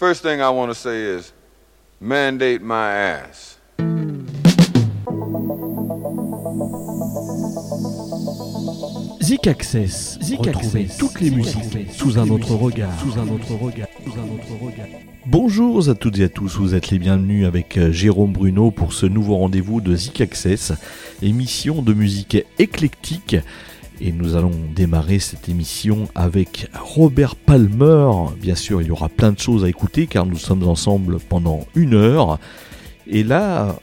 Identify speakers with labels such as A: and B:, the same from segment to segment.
A: First thing I want to say is mandate my ass.
B: Zik Access. Zik Access. toutes les musiques sous un autre regard. Sous un autre regard. Sous un autre regard.
C: Bonjour à toutes et à tous, vous êtes les bienvenus avec euh, Jérôme Bruno pour ce nouveau rendez-vous de Zik Access, émission de musique éclectique. Et nous allons démarrer cette émission avec Robert Palmer. Bien sûr, il y aura plein de choses à écouter car nous sommes ensemble pendant une heure. Et là,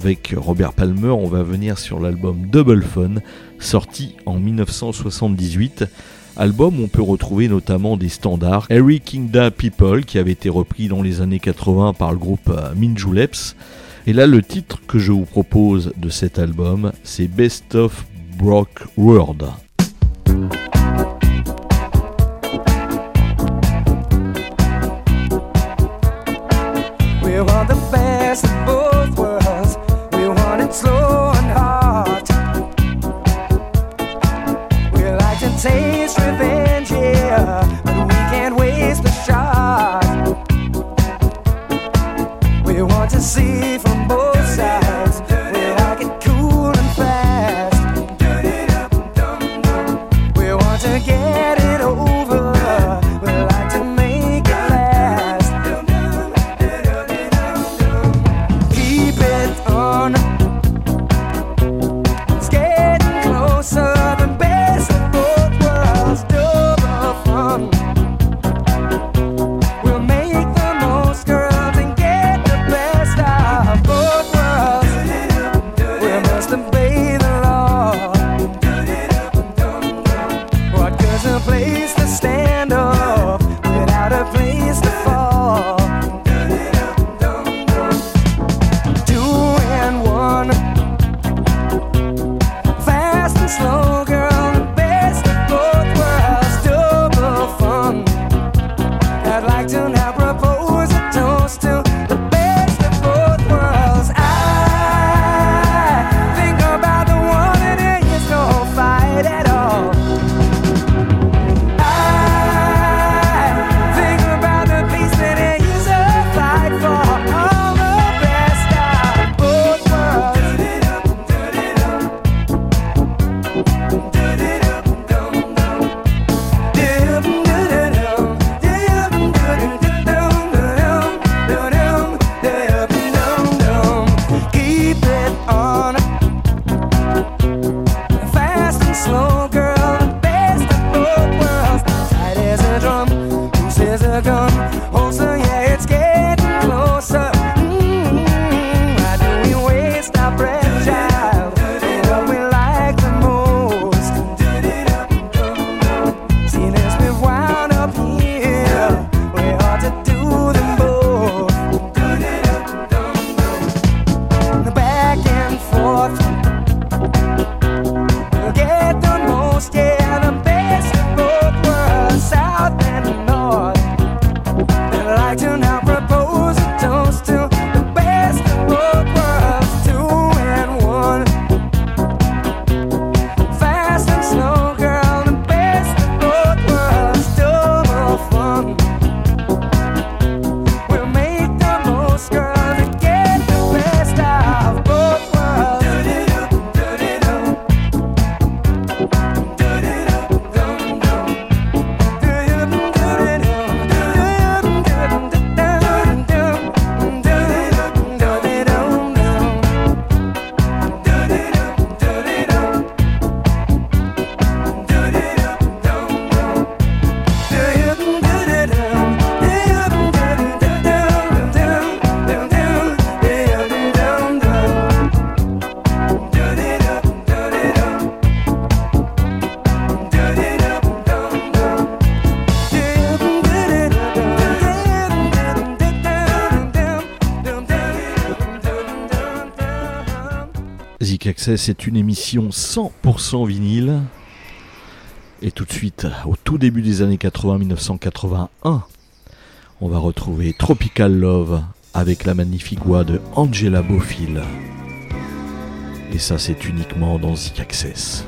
C: avec Robert Palmer, on va venir sur l'album Double Fun, sorti en 1978. Album où on peut retrouver notamment des standards. Eric Kingda People, qui avait été repris dans les années 80 par le groupe euh, Minjuleps. Et là, le titre que je vous propose de cet album, c'est Best of Brock World. C'est une émission 100% vinyle. Et tout de suite, au tout début des années 80, 1981, on va retrouver Tropical Love avec la magnifique voix de Angela Bofill. Et ça, c'est uniquement dans Zik Access.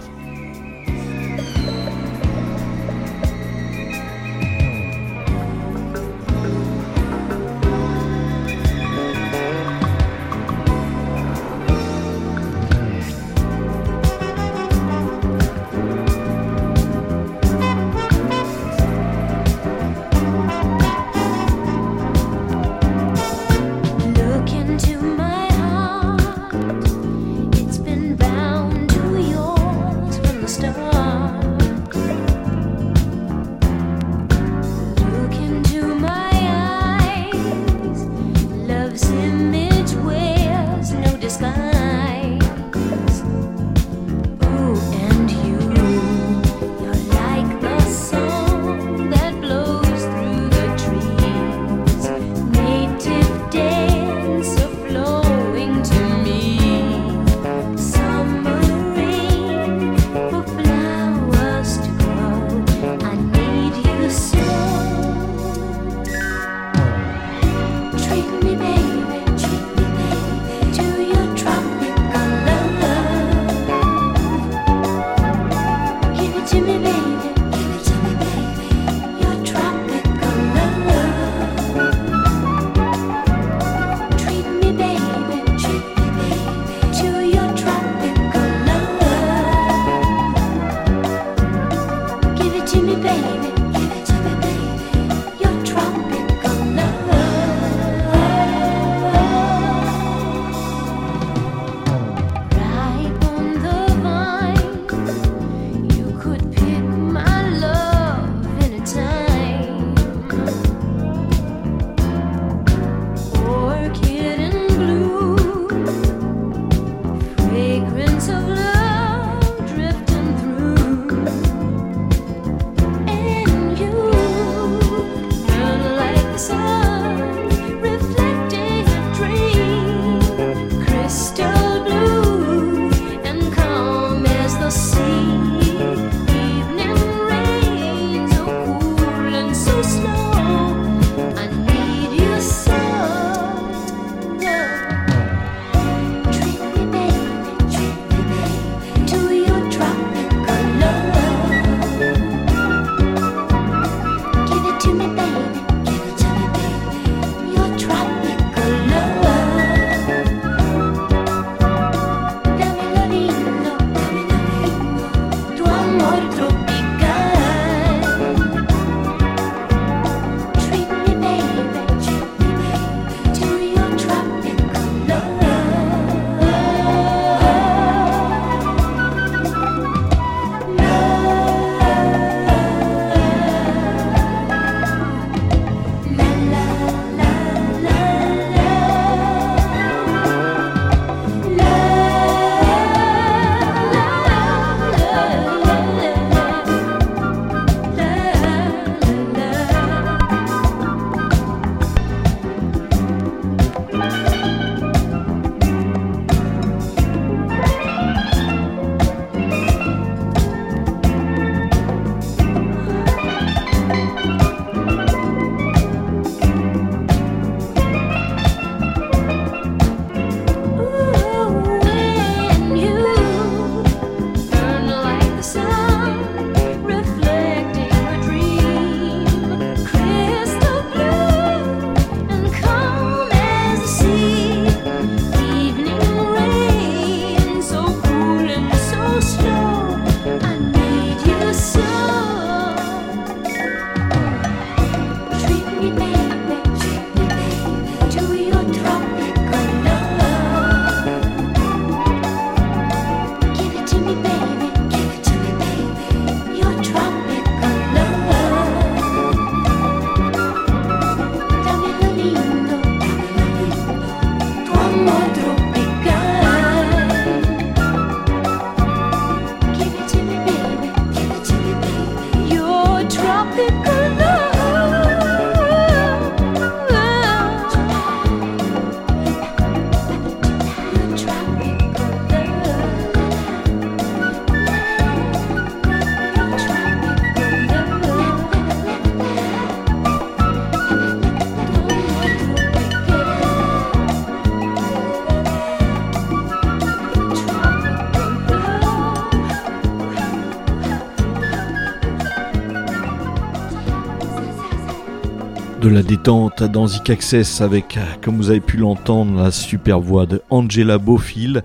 D: Détente dans Zik Access avec, comme vous avez pu l'entendre, la super voix de Angela Beaufil,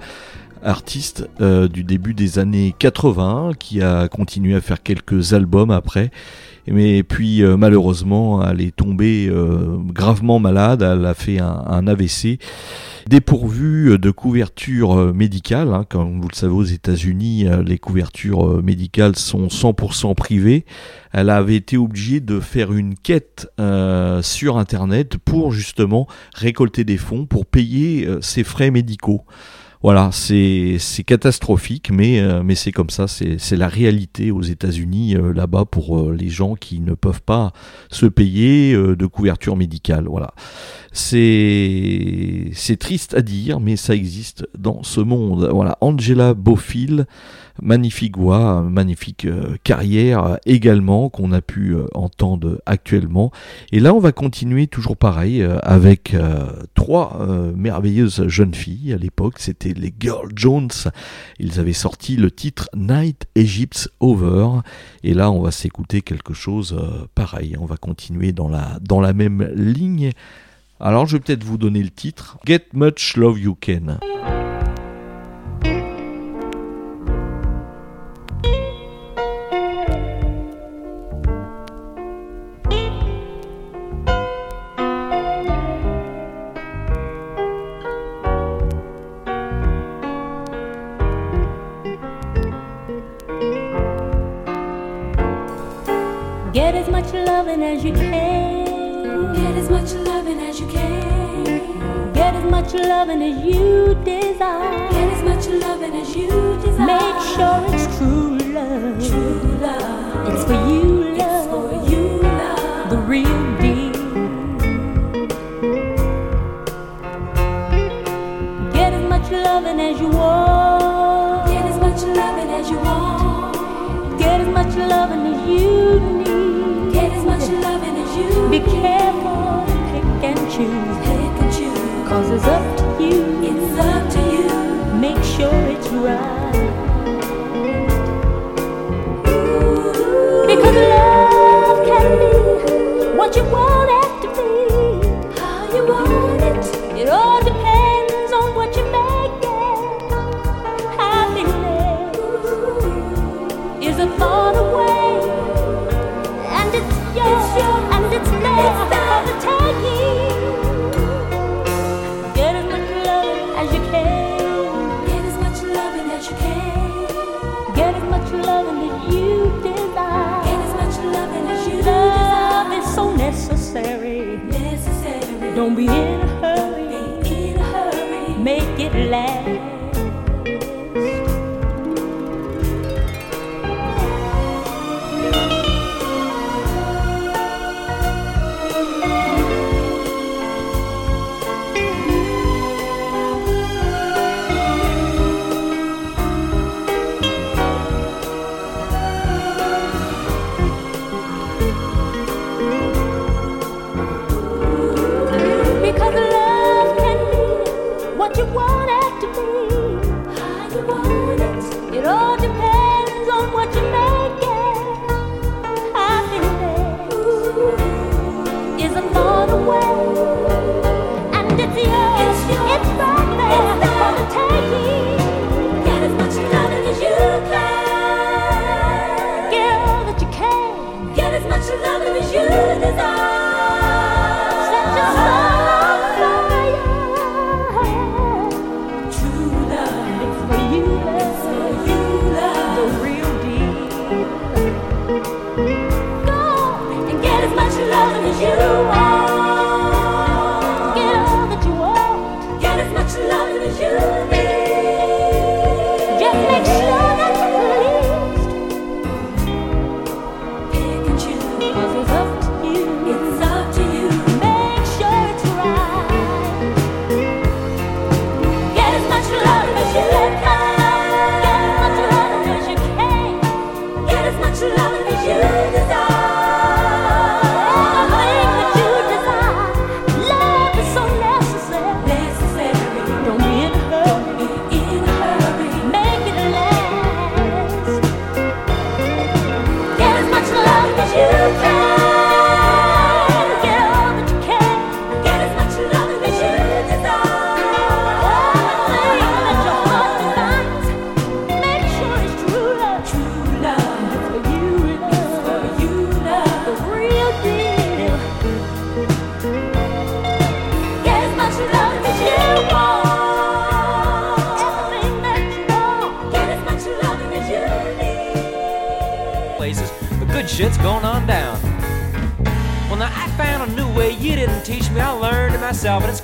D: artiste euh, du début des années 80, qui a continué à faire quelques albums après. Mais puis euh, malheureusement, elle est tombée euh, gravement malade, elle a fait un AVC dépourvue de couverture médicale. Hein, comme vous le savez aux États-Unis, les couvertures médicales sont 100% privées elle avait été obligée de faire une quête euh, sur Internet pour justement récolter des fonds pour payer euh, ses frais médicaux. Voilà, c'est catastrophique, mais, euh, mais c'est comme ça, c'est la réalité aux États-Unis, là-bas, pour les gens qui ne peuvent pas se payer de couverture médicale. Voilà. C'est triste à dire, mais ça existe dans ce monde. Voilà, Angela Beaufil magnifique voix, magnifique euh, carrière euh, également qu'on a pu euh, entendre actuellement. Et là, on va continuer toujours pareil avec trois merveilleuses jeunes filles à l'époque. C'était les Girl Jones. Ils avaient sorti le titre Night Egypt's Over. Et là, on va s'écouter quelque chose pareil. On va continuer dans la, dans la même ligne. Alors, je vais peut-être vous donner le titre. Get Much Love You Can.
E: Much loving as you desire.
F: Get as much loving as you desire.
E: Make sure it's true love.
F: True love.
E: It's for you, love.
F: It's for you, love.
E: The real deal. Get as much loving as you want.
F: Get as much loving as you want.
E: Get as much loving as you need.
F: Get as much loving as you
E: Be careful, pick and choose.
F: Pick and choose.
E: Cause it's up to you.
F: It's up to you.
E: Make sure it's right. Because love can be what you want as you can.
F: Get as much loving as you can.
E: Get as much loving as you desire.
F: Get as much loving as you
E: Love
F: desire.
E: is so necessary.
F: necessary.
E: Don't be in a hurry.
F: be in a hurry.
E: Make it last.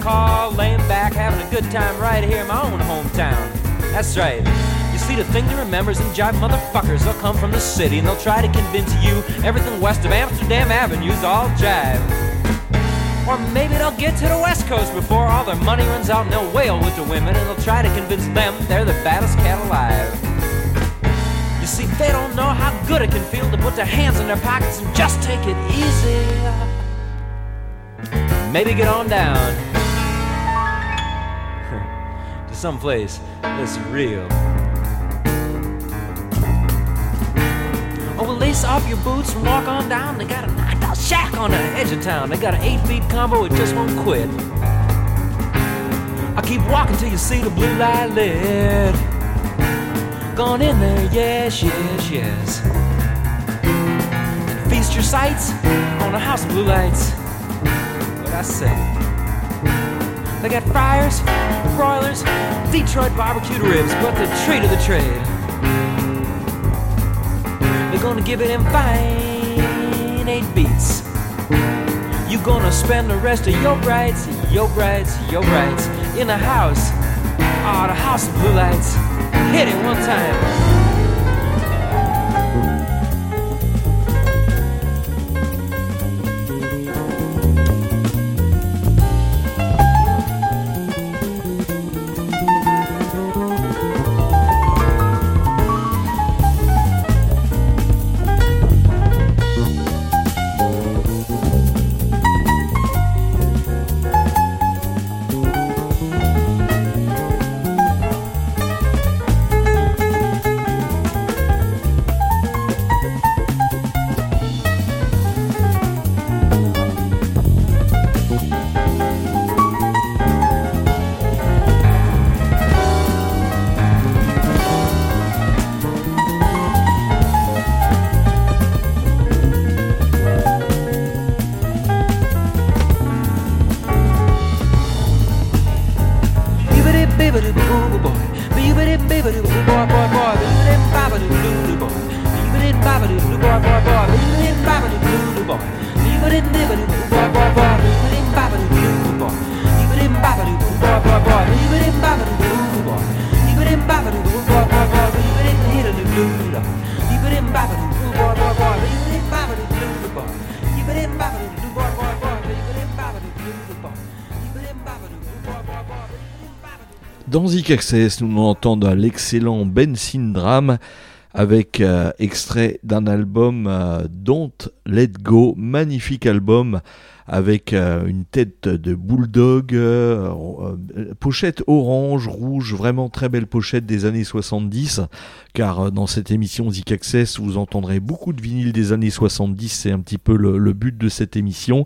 G: Laying back, having a good time right here in my own hometown. That's right. You see, the thing to remember is them jive motherfuckers. They'll come from the city and they'll try to convince you everything west of Amsterdam Avenue's all jive. Or maybe they'll get to the west coast before all their money runs out and they'll wail with the women and they'll try to convince them they're the baddest cat alive. You see, they don't know how good it can feel to put their hands in their pockets and just take it easy. Maybe get on down to some that's real. Oh, well, lace off your boots and walk on down. They got a knocked out shack on the edge of town. They got an eight feet combo, it just won't quit. I keep walking till you see the blue light lit. Gone in there, yes, yes, yes. And feast your sights on a house of blue lights. What I say? They got broilers, Detroit barbecued ribs, but the treat of the trade. They're gonna give it in fine eight beats. You gonna spend the rest of your brides, your brides, your brides in the house. Oh, the house of blue lights. Hit it one time.
D: Dans Zik Access, nous entendons l'excellent Ben Syndram avec euh, extrait d'un album euh, Don't Let Go, magnifique album avec euh, une tête de bulldog, pochette orange, rouge, vraiment très belle pochette des années 70, car dans cette émission Zik Access, vous entendrez beaucoup de vinyles des années 70, c'est un petit peu le but de cette émission.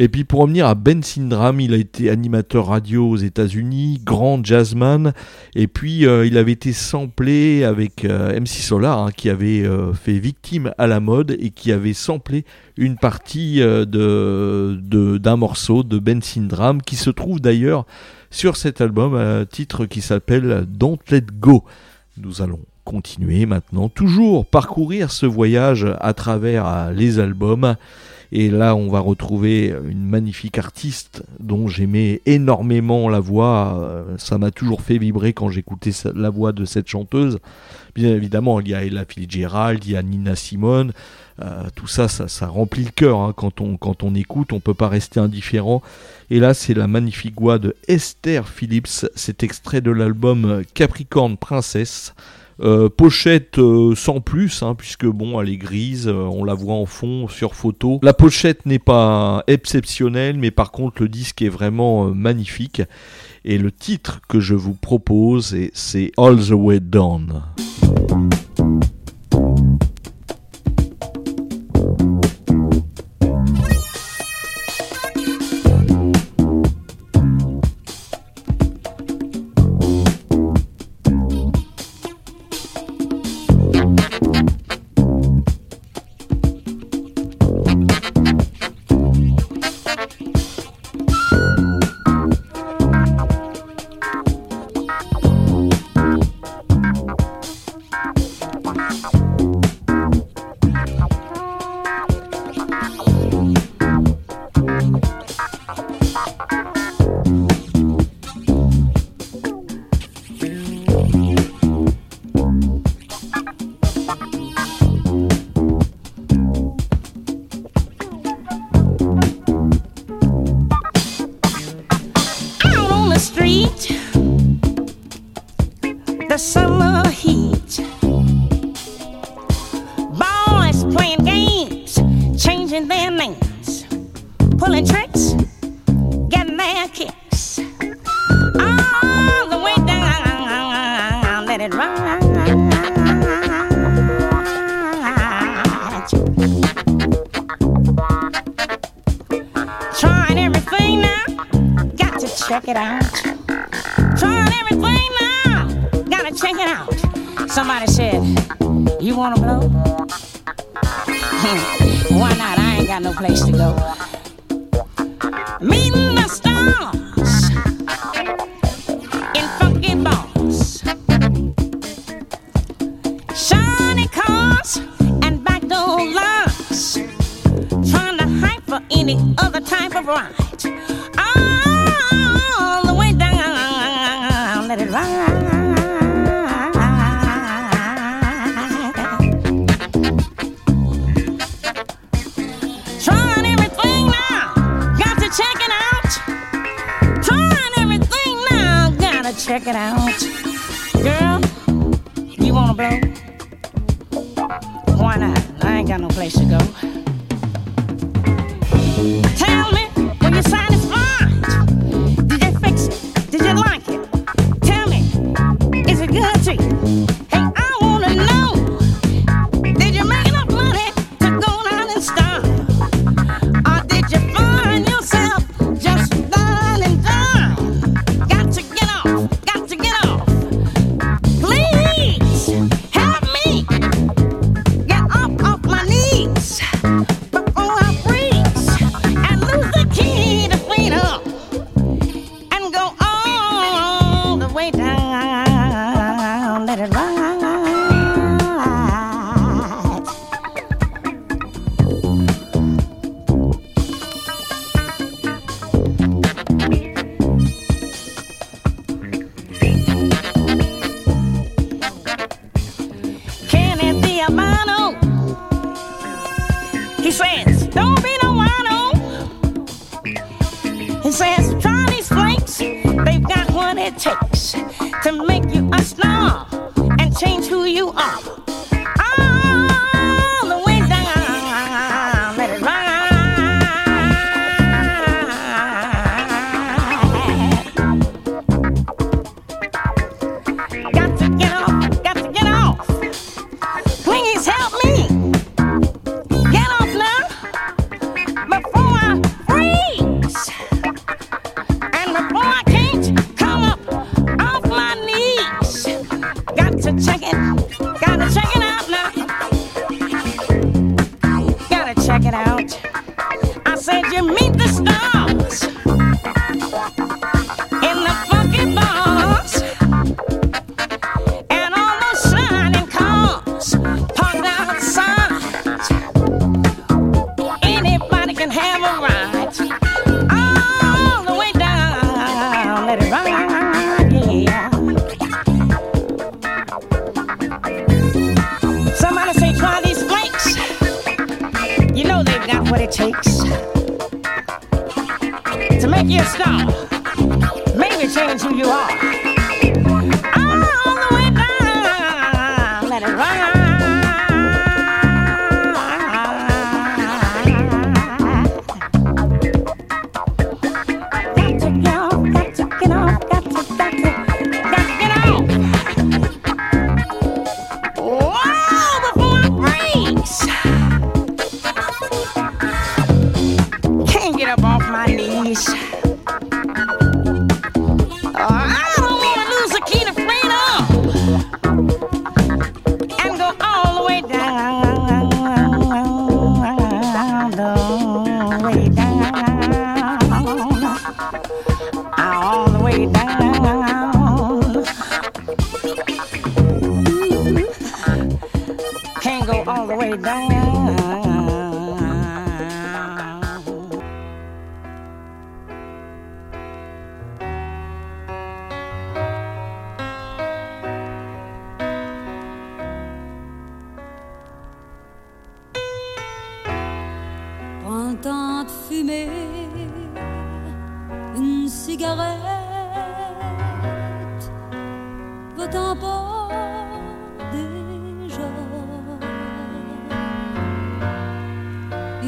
D: Et puis pour revenir à Ben Syndram, il a été animateur radio aux États-Unis, grand jazzman, et puis euh, il avait été samplé avec euh, MC Solar, hein, qui avait euh, fait victime à la mode et qui avait samplé une partie d'un morceau de Ben Syndram, qui se trouve d'ailleurs sur cet album, un titre qui s'appelle Don't Let Go. Nous allons continuer maintenant, toujours parcourir ce voyage à travers les albums. Et là, on va retrouver une magnifique artiste dont j'aimais énormément la voix. Euh, ça m'a toujours fait vibrer quand j'écoutais la voix de cette chanteuse. Bien évidemment, il y a Ella Fitzgerald, il y a Nina Simone. Euh, tout ça, ça, remplit le cœur hein. quand, on, quand on écoute. On peut pas rester indifférent. Et là, c'est la magnifique voix de Esther Phillips. C'est extrait de l'album Capricorne Princesse. Euh, pochette euh, sans plus, hein, puisque bon, elle est grise, euh, on la voit en fond sur photo. La pochette n'est pas exceptionnelle, mais par contre le disque est vraiment magnifique. Et le titre que je vous propose, c'est All the Way Down.
H: Hey!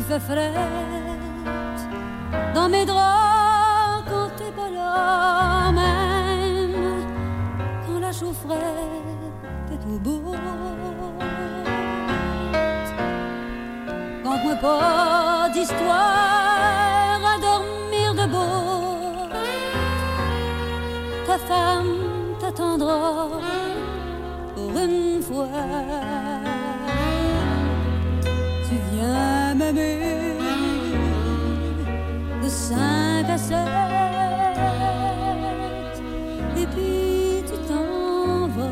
F: qui fait frette dans mes draps quand tes pas même quand la chaufferette est tout beau. Quand moi pas d'histoire à dormir debout, ta femme t'attendra pour une fois. de 5 à 7. Et puis tu t'envoles.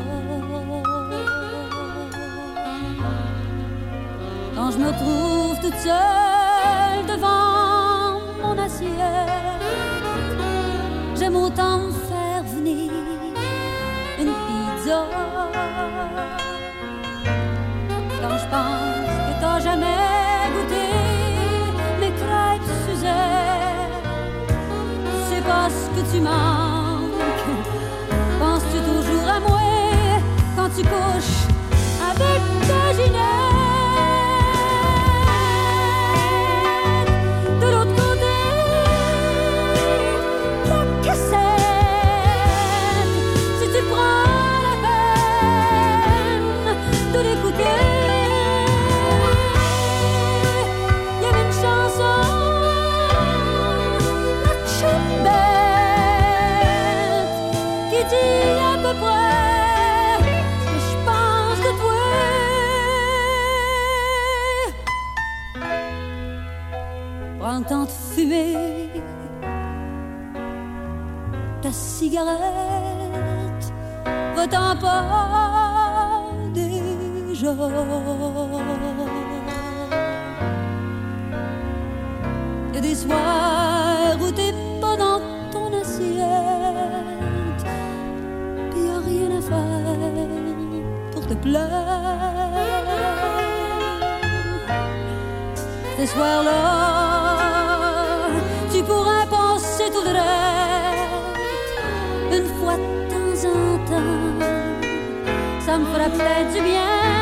F: Quand je me trouve toute seule devant mon assiette, j'aime autant tu manques. Penses-tu toujours à moi quand tu couches avec ta Ginette? Cigarette, va-t'en pas déjà. Y a des soirs où t'es pas dans ton assiette, pis y a rien à faire pour te plaire. Ce soir-là, Ça me ferait peut-être du bien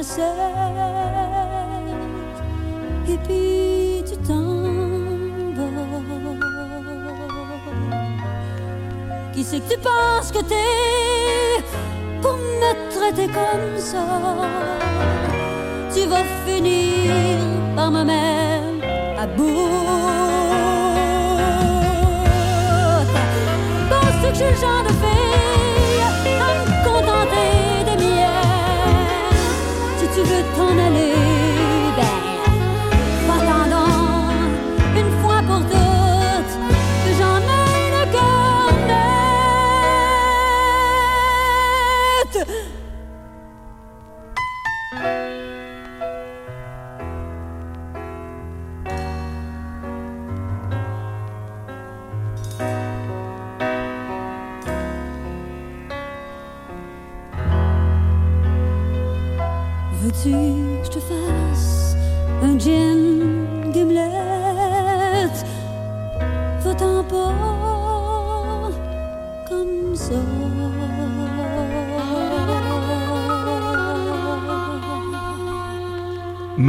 F: 5 à 7 et puis tu t'en vas. Qui c'est que tu penses que t'es pour me traiter comme ça? Tu vas finir par me mettre à bout. Aller,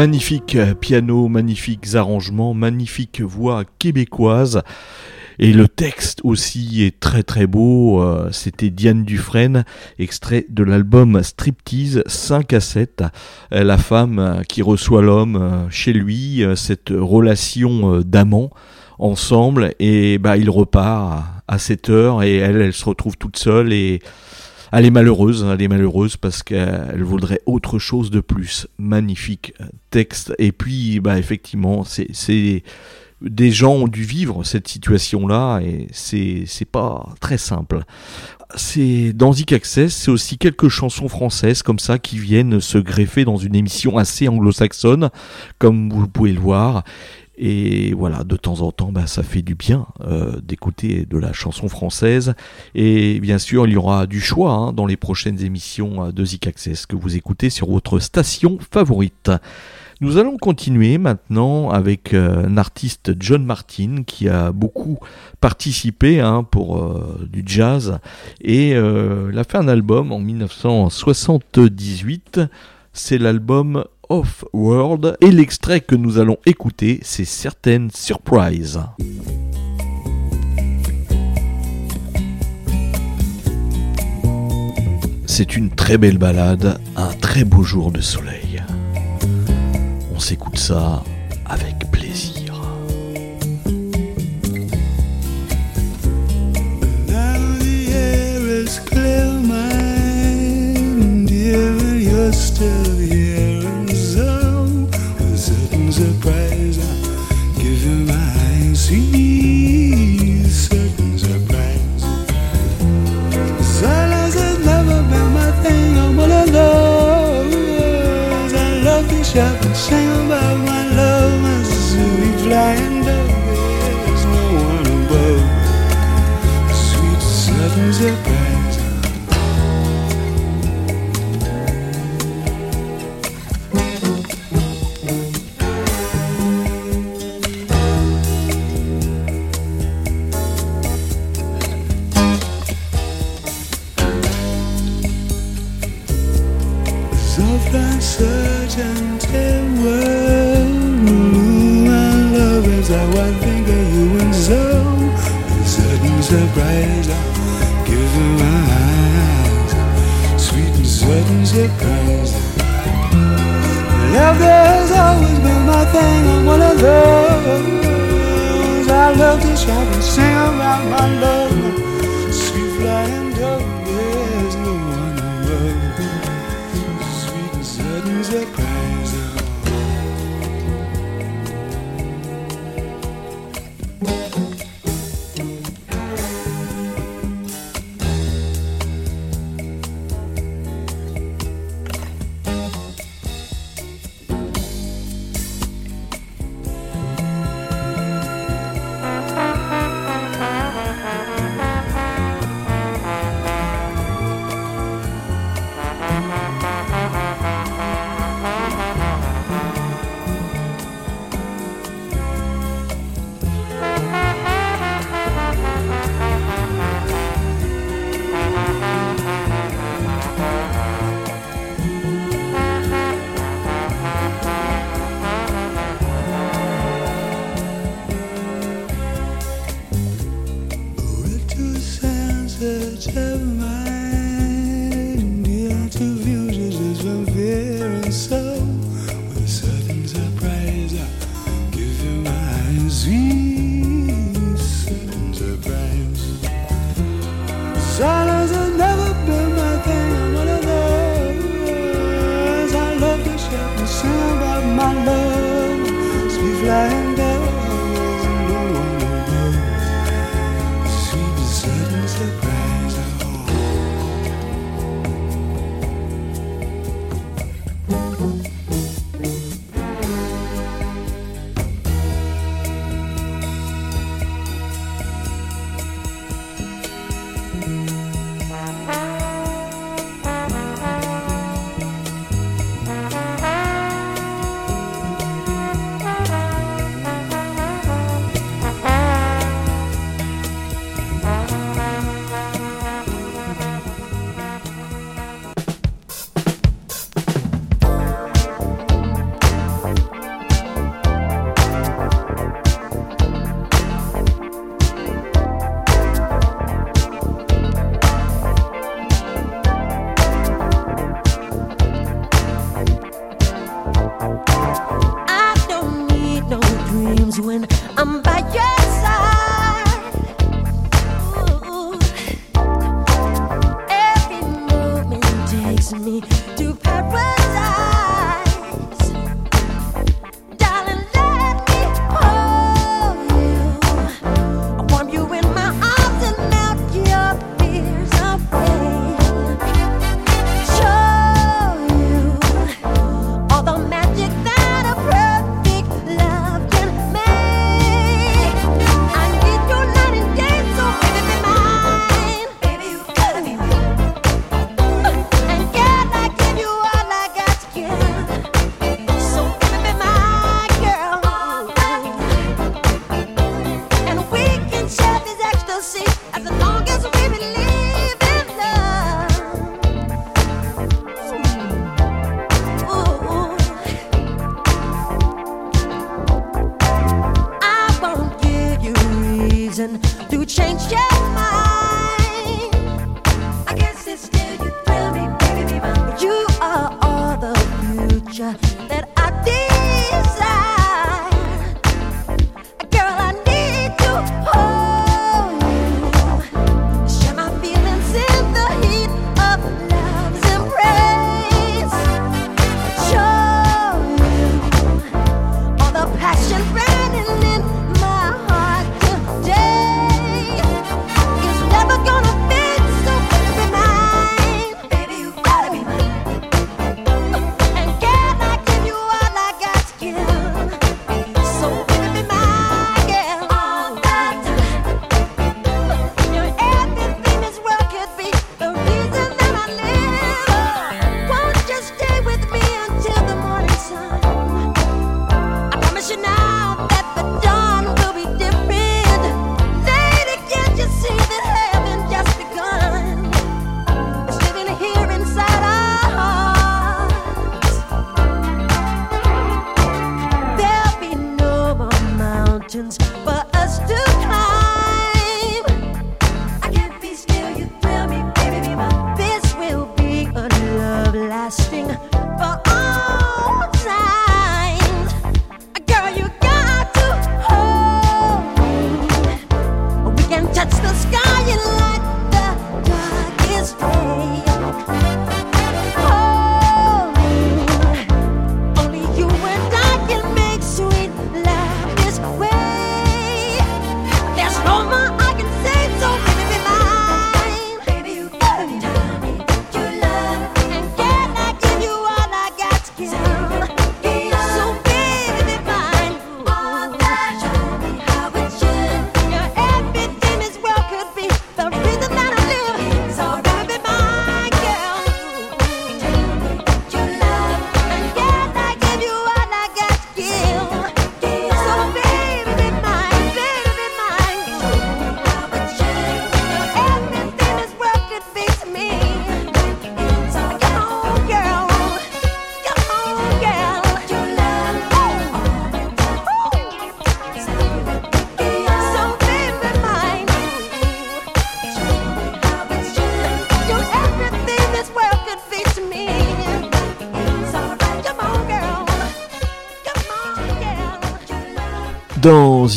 D: Magnifique piano, magnifiques arrangements, magnifique voix québécoise. Et le texte aussi est très très beau. Euh, C'était Diane Dufresne, extrait de l'album Striptease 5 à 7. Euh, La femme euh, qui reçoit l'homme chez lui, cette relation d'amant ensemble. Et bah il repart à 7 heures et elle, elle se retrouve toute seule et elle est malheureuse, elle est malheureuse parce qu'elle voudrait autre chose de plus. Magnifique texte. Et puis, bah, effectivement, c'est, c'est, des gens ont dû vivre cette situation-là et c'est, c'est pas très simple. C'est, dans Zik Access, c'est aussi quelques chansons françaises comme ça qui viennent se greffer dans une émission assez anglo-saxonne, comme vous pouvez le voir. Et voilà, de temps en temps, bah, ça fait du bien euh, d'écouter de la chanson française. Et bien sûr, il y aura du choix hein, dans les prochaines émissions euh, de Zik Access que vous écoutez sur votre station favorite. Nous allons continuer maintenant avec euh, un artiste John Martin qui a beaucoup participé hein, pour du jazz et il a fait un album en 1978. C'est l'album of World et l'extrait que nous allons écouter, c'est Certaines Surprises. C'est une très belle balade, un très beau jour de soleil. On s'écoute ça avec plaisir.
C: 下分享吧。surprise I'm giving my eyes. Sweet and sudden surprise Love has always been my thing. I wanna love. I love to shout and sing about my love.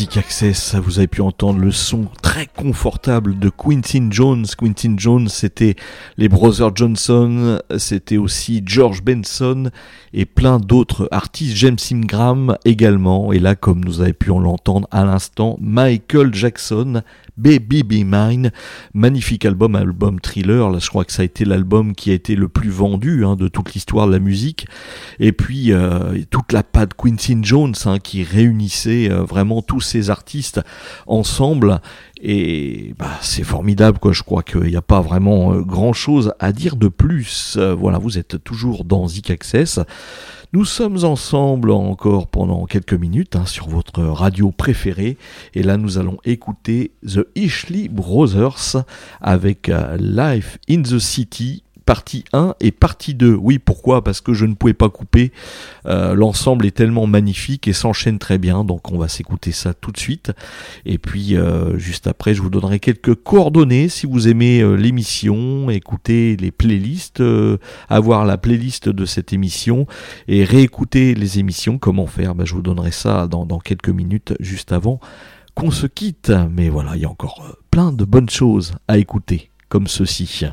D: Access, vous avez pu entendre le son très confortable de Quincy Jones. Quincy Jones, c'était les Brothers Johnson, c'était aussi George Benson et plein d'autres artistes, James Ingram également. Et là, comme nous avez pu l'entendre à l'instant, Michael Jackson, Baby Be Mine, magnifique album, album thriller. Là, je crois que ça a été l'album qui a été le plus vendu hein, de toute l'histoire de la musique. Et puis euh, toute la patte Quincy Jones hein, qui réunissait euh, vraiment tous ces artistes ensemble. Et bah, c'est formidable, quoi. Je crois qu'il n'y a pas vraiment grand chose à dire de plus. Euh, voilà, vous êtes toujours dans Zik Access. Nous sommes ensemble encore pendant quelques minutes hein, sur votre radio préférée. Et là, nous allons écouter The Ishley Brothers avec euh, Life in the City partie 1 et partie 2. Oui, pourquoi? Parce que je ne pouvais pas couper. Euh, L'ensemble est tellement magnifique et s'enchaîne très bien, donc on va s'écouter ça tout de suite. Et puis euh, juste après, je vous donnerai quelques coordonnées si vous aimez euh, l'émission, écouter les playlists, avoir la playlist de cette émission et réécouter les émissions. Comment faire? Ben, Je vous donnerai ça dans, dans quelques minutes, juste avant qu'on se quitte. Mais voilà, il y a encore plein de bonnes choses à écouter, comme ceci.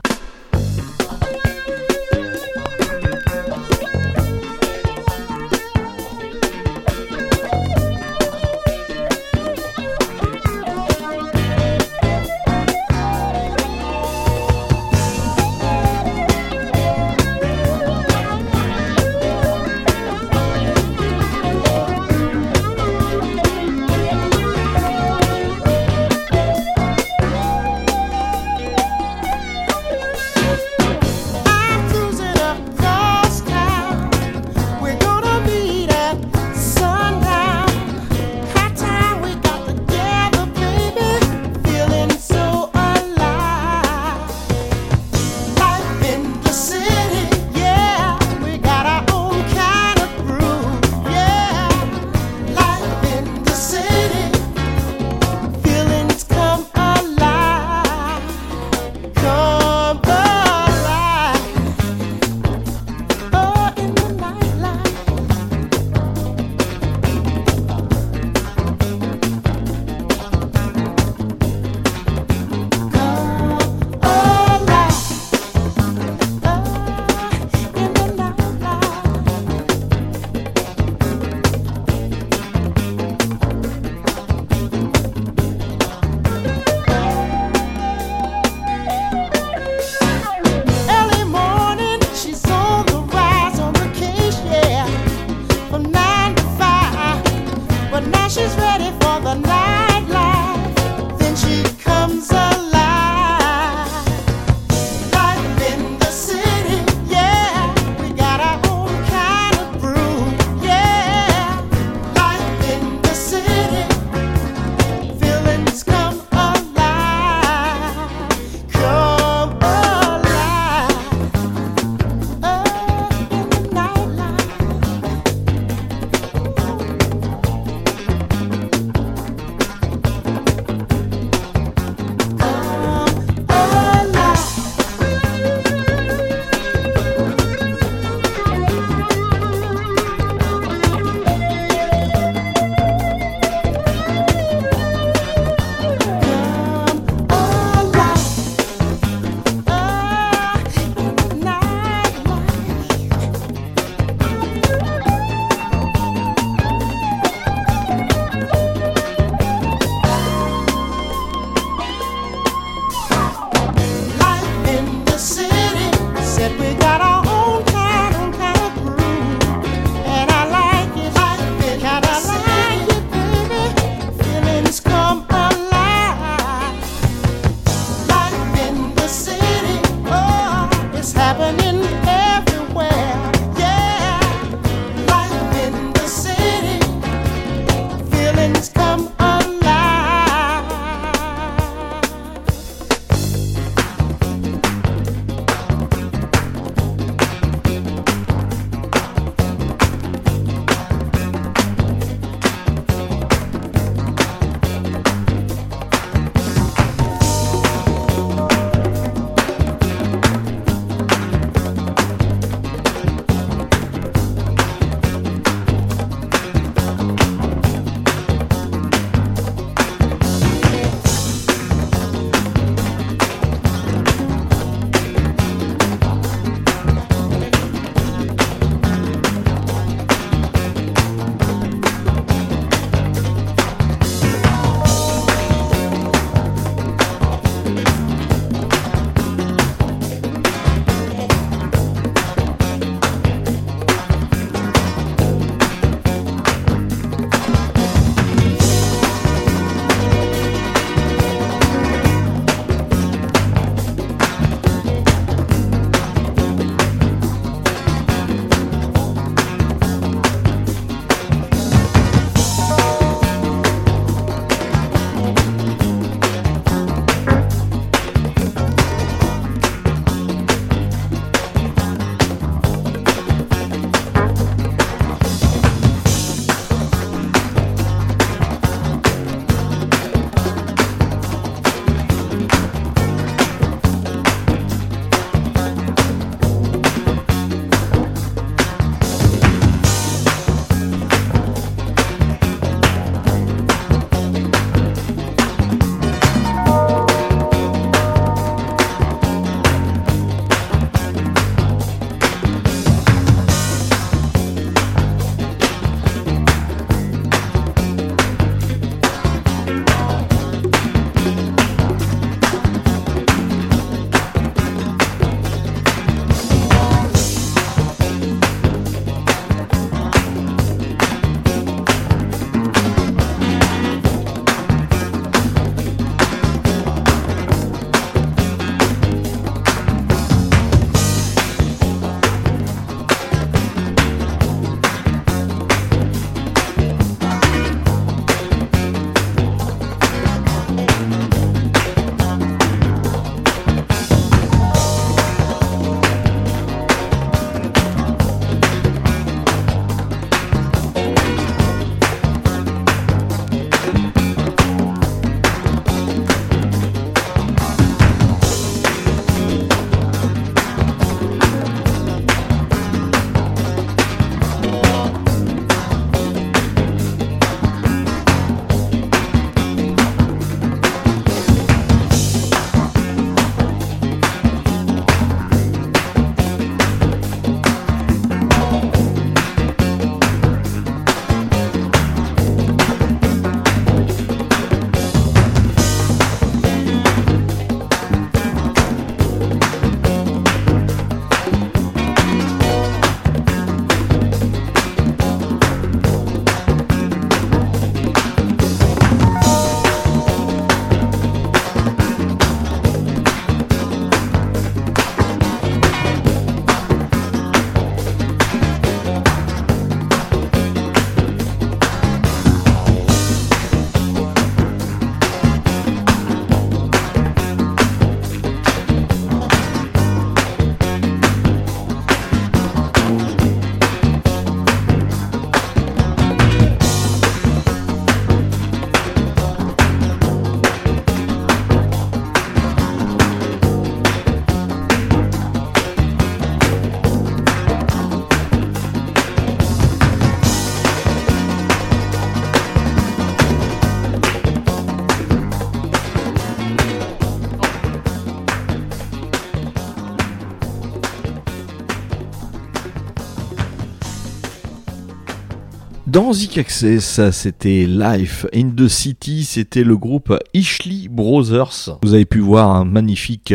D: Access, c'était Life in the City, c'était le groupe Ishley Brothers. Vous avez pu voir un magnifique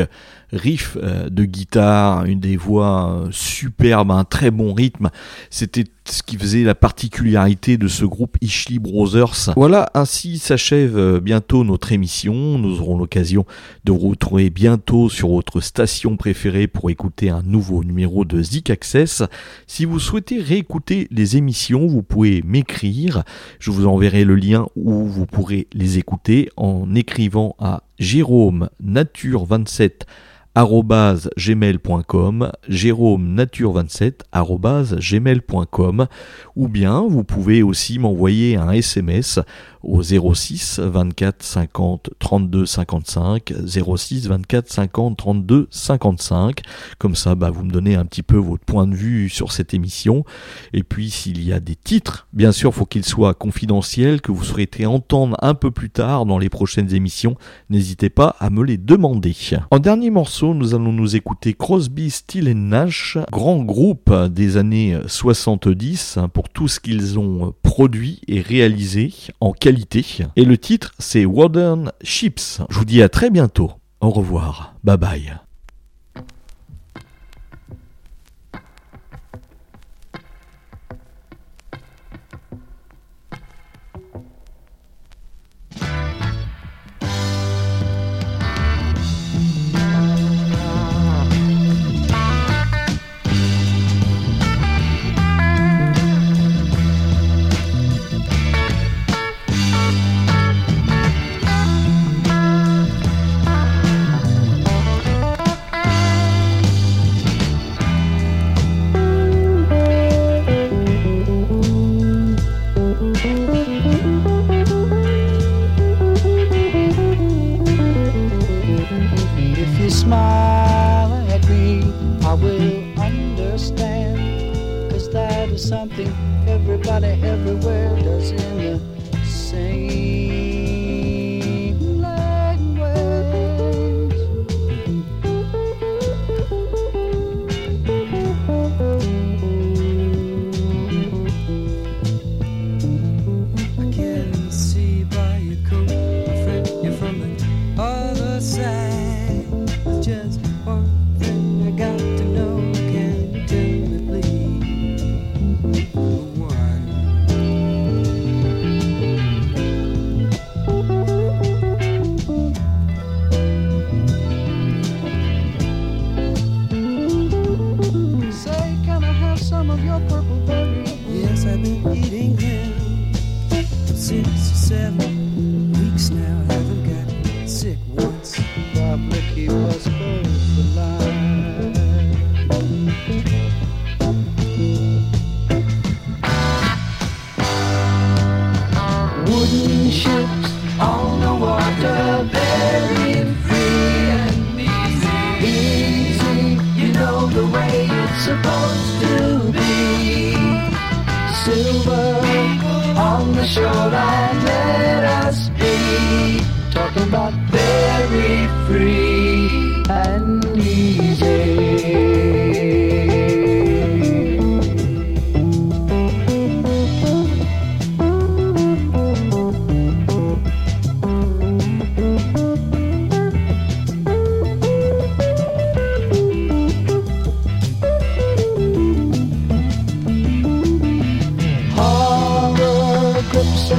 D: riff euh, de guitare, une des voix euh, superbes, un très bon rythme. C'était ce qui faisait la particularité de ce groupe Ishley Brothers. Voilà, ainsi s'achève euh, bientôt notre émission. Nous aurons l'occasion de vous retrouver bientôt sur votre station préférée pour écouter un nouveau numéro de Zik Access. Si vous souhaitez réécouter les émissions, vous pouvez m'écrire. Je vous enverrai le lien où vous pourrez les écouter en écrivant à Jérôme Nature 27 gmail.com, jérôme nature27 gmail.com, ou bien vous pouvez aussi m'envoyer un SMS au 06 24 50 32 55 06 24 50 32 55 comme ça bah, vous me donnez un petit peu votre point de vue sur cette émission. Et puis s'il y a des titres bien sûr faut qu'ils soient confidentiels que vous souhaitez entendre un peu plus tard dans les prochaines émissions. N'hésitez pas à me les demander. En dernier morceau nous allons nous écouter Crosby, Still Nash grand groupe des années 70 hein, pour tout ce qu'ils ont produit et réalisé en qualité et le titre, c'est Modern Ships. Je vous dis à très bientôt. Au revoir. Bye bye.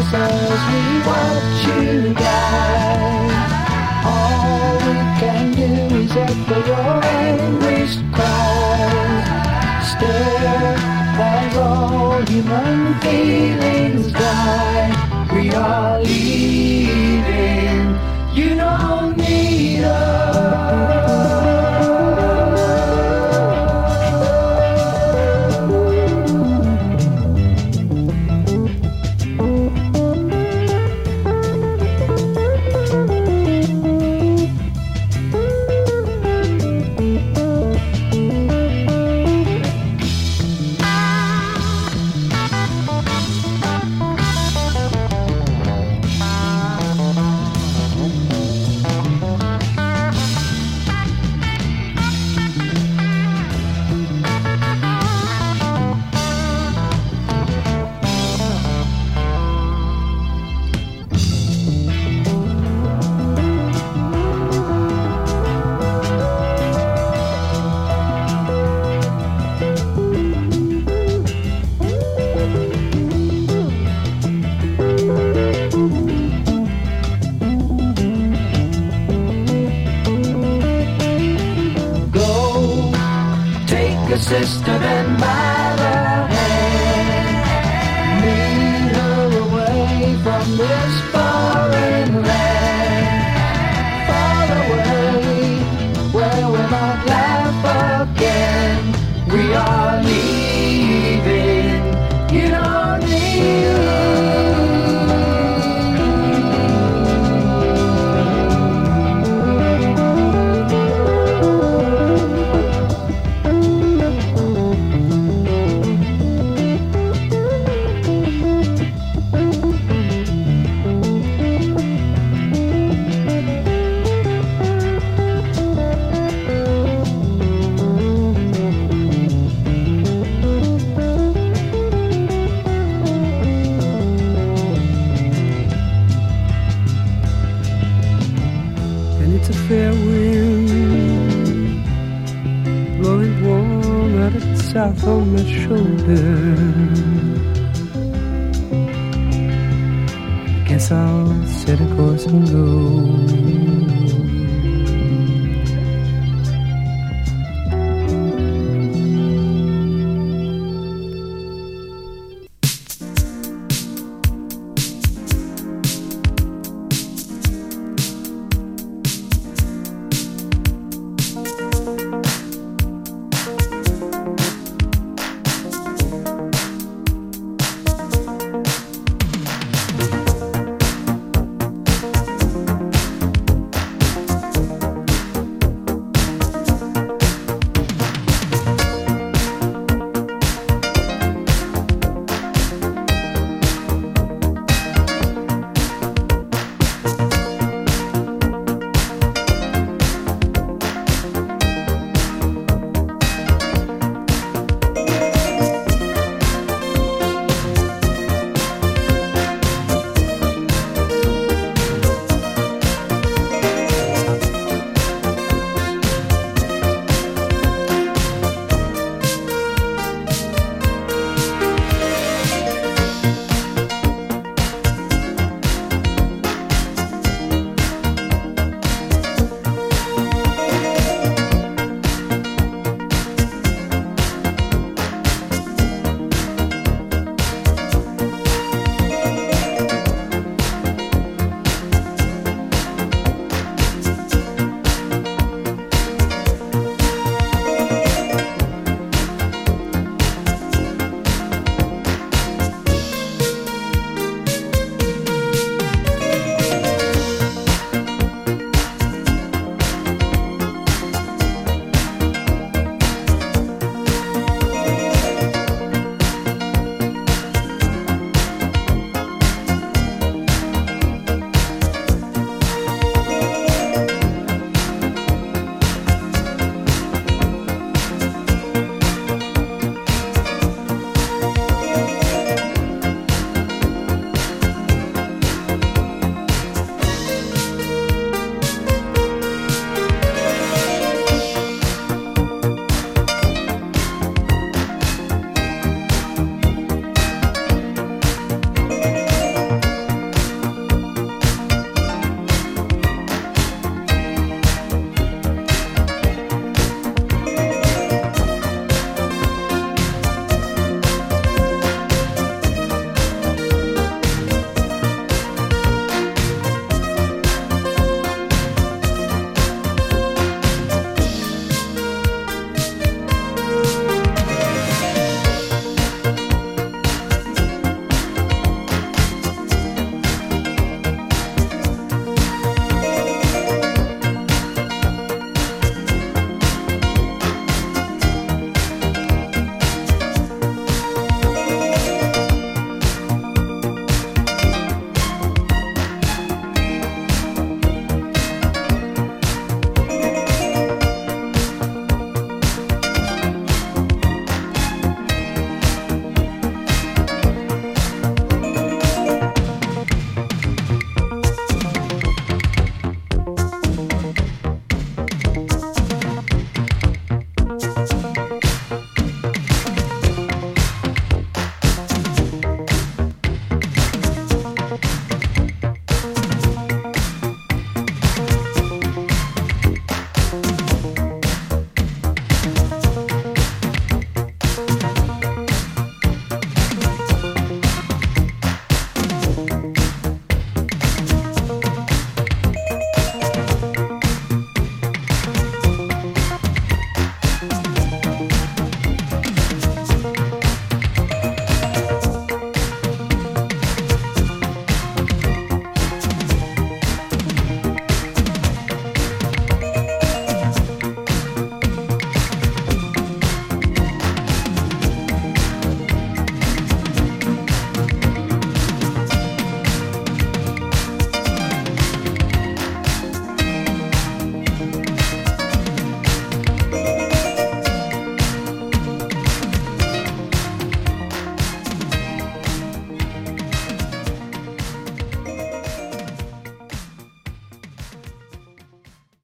I: Grips us as we watch you die. All we can do is echo your anguished cries. Stare as all human feelings